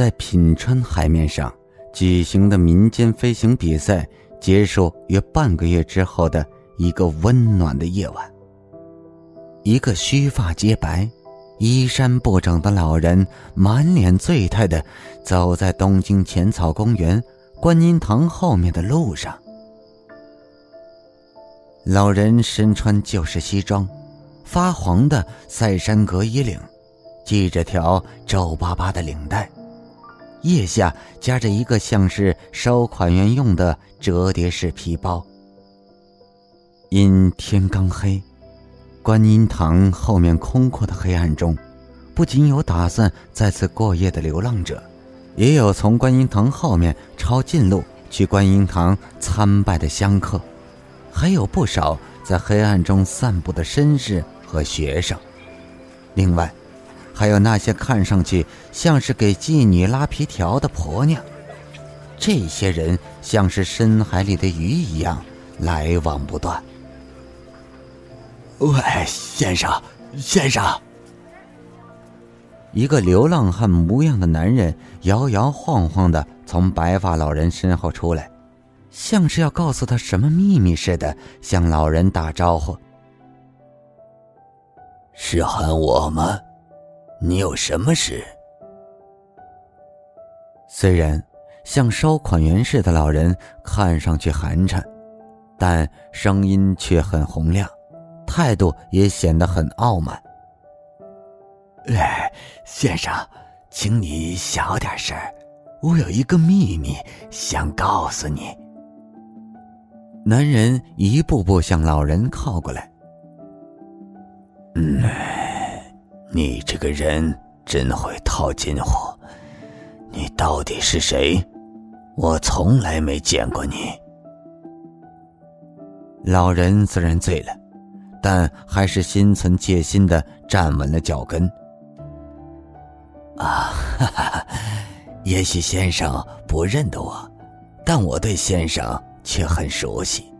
在品川海面上举行的民间飞行比赛结束约半个月之后的一个温暖的夜晚，一个须发皆白、衣衫不整的老人满脸醉态的走在东京浅草公园观音堂后面的路上。老人身穿旧式西装，发黄的赛山格衣领，系着条皱巴巴的领带，腋下夹着一个像是收款员用的折叠式皮包。因天刚黑，观音堂后面空阔的黑暗中，不仅有打算在此过夜的流浪者，也有从观音堂后面抄近路去观音堂参拜的香客。还有不少在黑暗中散步的绅士和学生，另外，还有那些看上去像是给妓女拉皮条的婆娘。这些人像是深海里的鱼一样，来往不断。喂，先生，先生！一个流浪汉模样的男人摇摇晃晃的从白发老人身后出来。像是要告诉他什么秘密似的，向老人打招呼：“是喊我吗？你有什么事？”虽然像收款员似的老人看上去寒碜，但声音却很洪亮，态度也显得很傲慢。“哎，先生，请你小点声，我有一个秘密想告诉你。”男人一步步向老人靠过来。嗯，你这个人真会套近乎。你到底是谁？我从来没见过你。老人虽然醉了，但还是心存戒心的站稳了脚跟。啊，哈哈，也许先生不认得我，但我对先生。却很熟悉，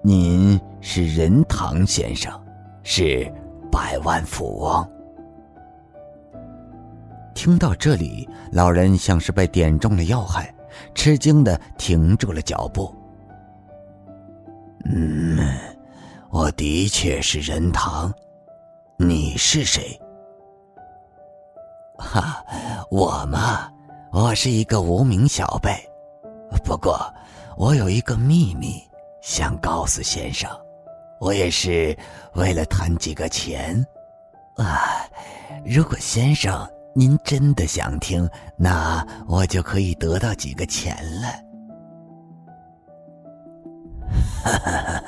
您是任堂先生，是百万富翁。听到这里，老人像是被点中了要害，吃惊的停住了脚步。嗯，我的确是任堂，你是谁？哈，我嘛，我是一个无名小辈，不过。我有一个秘密想告诉先生，我也是为了贪几个钱，啊，如果先生您真的想听，那我就可以得到几个钱了。哈哈，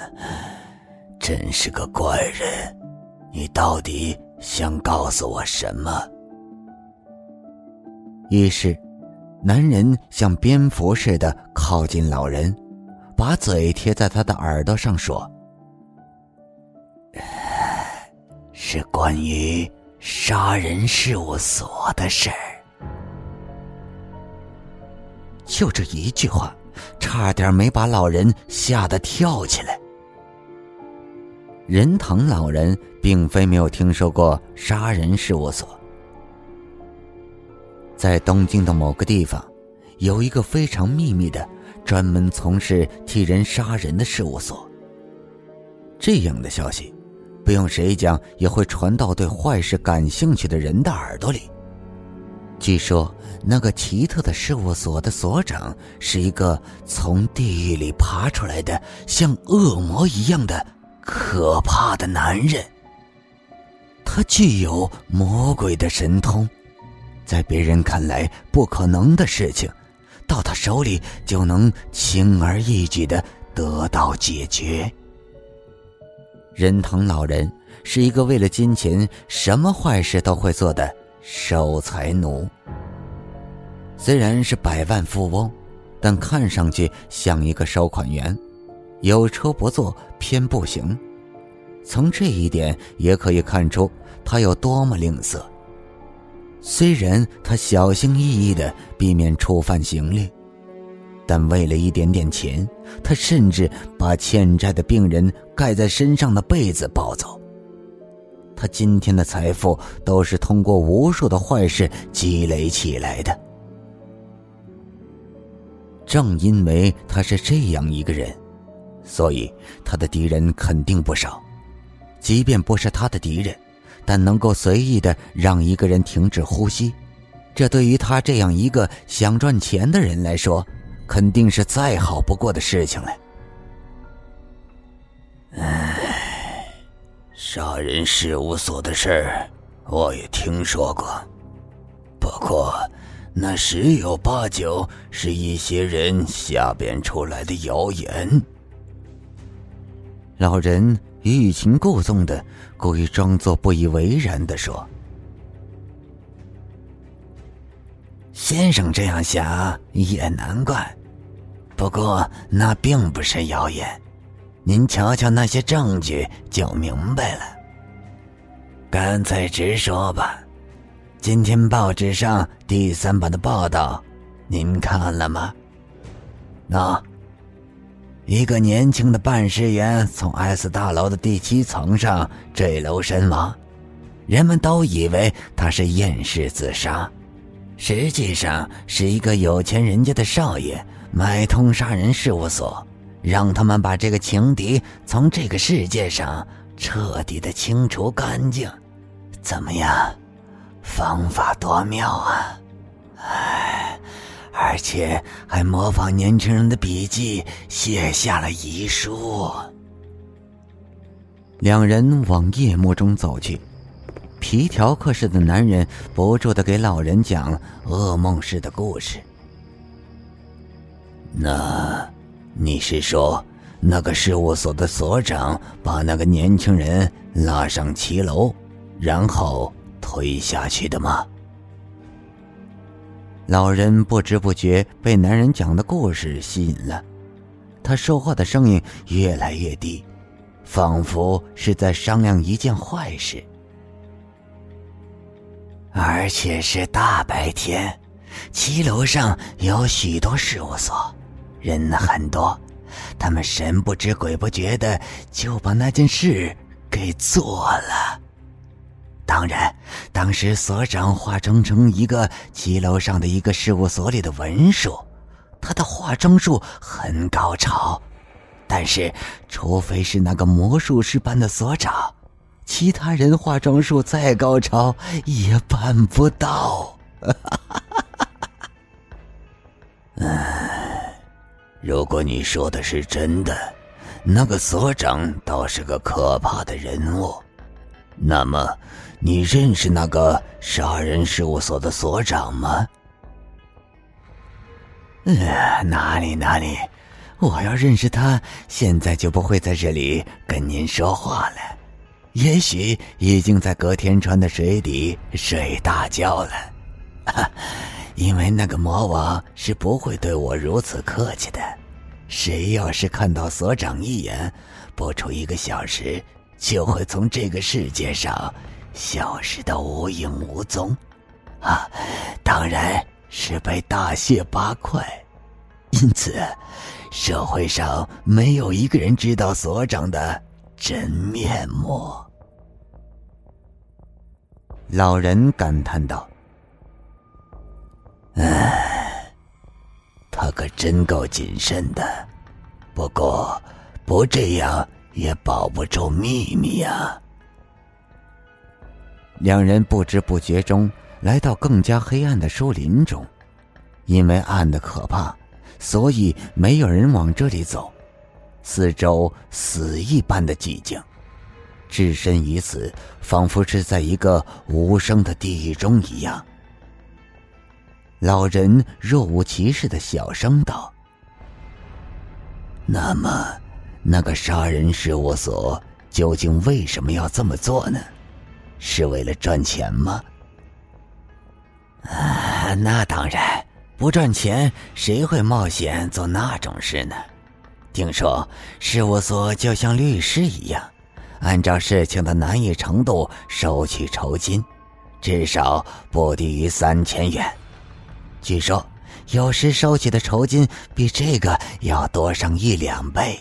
真是个怪人，你到底想告诉我什么？于是。男人像蝙蝠似的靠近老人，把嘴贴在他的耳朵上说：“ 是关于杀人事务所的事儿。”就这一句话，差点没把老人吓得跳起来。仁堂老人并非没有听说过杀人事务所。在东京的某个地方，有一个非常秘密的、专门从事替人杀人的事务所。这样的消息，不用谁讲，也会传到对坏事感兴趣的人的耳朵里。据说，那个奇特的事务所的所长是一个从地狱里爬出来的、像恶魔一样的可怕的男人。他具有魔鬼的神通。在别人看来不可能的事情，到他手里就能轻而易举的得到解决。仁堂老人是一个为了金钱什么坏事都会做的守财奴。虽然是百万富翁，但看上去像一个收款员，有车不坐偏不行。从这一点也可以看出他有多么吝啬。虽然他小心翼翼的避免触犯刑律，但为了一点点钱，他甚至把欠债的病人盖在身上的被子抱走。他今天的财富都是通过无数的坏事积累起来的，正因为他是这样一个人，所以他的敌人肯定不少。即便不是他的敌人，但能够随意的让一个人停止呼吸，这对于他这样一个想赚钱的人来说，肯定是再好不过的事情了。唉，杀人事务所的事，我也听说过，不过那十有八九是一些人瞎编出来的谣言。老人。欲擒故纵的，故意装作不以为然的说：“先生这样想也难怪，不过那并不是谣言，您瞧瞧那些证据就明白了。干脆直说吧，今天报纸上第三版的报道，您看了吗？那。”一个年轻的办事员从 S 大楼的第七层上坠楼身亡，人们都以为他是厌世自杀，实际上是一个有钱人家的少爷买通杀人事务所，让他们把这个情敌从这个世界上彻底的清除干净。怎么样，方法多妙啊！唉。而且还模仿年轻人的笔记，写下了遗书。两人往夜幕中走去，皮条客似的男人不住的给老人讲噩梦似的故事。那，你是说那个事务所的所长把那个年轻人拉上骑楼，然后推下去的吗？老人不知不觉被男人讲的故事吸引了，他说话的声音越来越低，仿佛是在商量一件坏事。而且是大白天，七楼上有许多事务所，人很多，他们神不知鬼不觉的就把那件事给做了。当然，当时所长化妆成一个七楼上的一个事务所里的文书，他的化妆术很高超，但是，除非是那个魔术师般的所长，其他人化妆术再高超也办不到。嗯，如果你说的是真的，那个所长倒是个可怕的人物，那么。你认识那个杀人事务所的所长吗？呃，哪里哪里，我要认识他，现在就不会在这里跟您说话了。也许已经在隔天川的水底睡大觉了。因为那个魔王是不会对我如此客气的。谁要是看到所长一眼，不出一个小时，就会从这个世界上。消失的无影无踪，啊，当然是被大卸八块。因此，社会上没有一个人知道所长的真面目。老人感叹道：“唉，他可真够谨慎的。不过，不这样也保不住秘密呀。”两人不知不觉中来到更加黑暗的树林中，因为暗的可怕，所以没有人往这里走。四周死一般的寂静，置身于此，仿佛是在一个无声的地狱中一样。老人若无其事的小声道：“那么，那个杀人事务所究竟为什么要这么做呢？”是为了赚钱吗？啊，那当然，不赚钱谁会冒险做那种事呢？听说事务所就像律师一样，按照事情的难易程度收取酬金，至少不低于三千元。据说有时收取的酬金比这个要多上一两倍，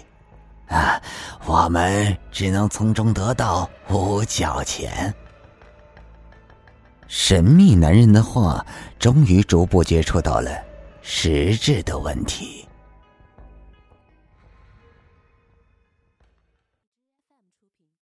啊，我们只能从中得到五角钱。神秘男人的话，终于逐步接触到了实质的问题。